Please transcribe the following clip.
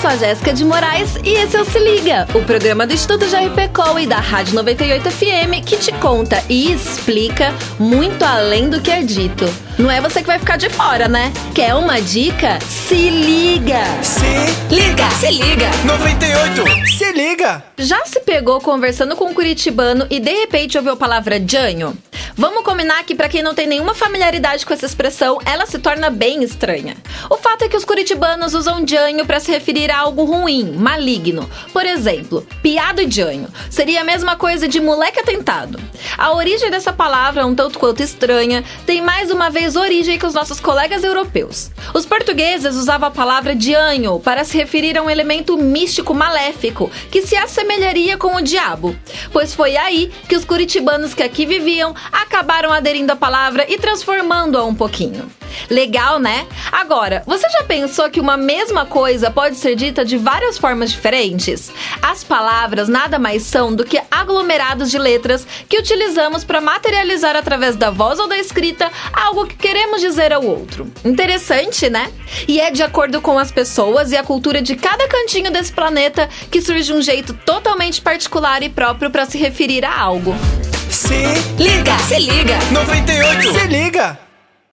sou a Jéssica de Moraes e esse é o Se Liga, o programa do Instituto JRPCOL e da Rádio 98 FM que te conta e explica muito além do que é dito. Não é você que vai ficar de fora, né? Quer uma dica? Se liga! Se Liga, se liga. 98, se liga! Já se pegou conversando com um curitibano e de repente ouviu a palavra janho? Vamos combinar que para quem não tem nenhuma familiaridade com essa expressão, ela se torna bem estranha. O fato é que os curitibanos usam janho para se referir a algo ruim, maligno. Por exemplo, piado e seria a mesma coisa de moleque atentado. A origem dessa palavra, um tanto quanto estranha, tem mais uma vez origem com os nossos colegas europeus. Os portugueses usavam a palavra dianho para se referir a um elemento místico maléfico que se assemelharia com o diabo, pois foi aí que os curitibanos que aqui viviam acabaram aderindo à palavra e transformando-a um pouquinho. Legal, né? Agora, você já pensou que uma mesma coisa pode ser dita de várias formas diferentes? As palavras nada mais são do que aglomerados de letras que utilizamos para materializar através da voz ou da escrita algo que queremos dizer ao outro. Interessante, né? E é de acordo com as pessoas e a cultura de cada cantinho desse planeta que surge um jeito totalmente particular e próprio para se referir a algo. Se Liga, se liga. 98, se liga!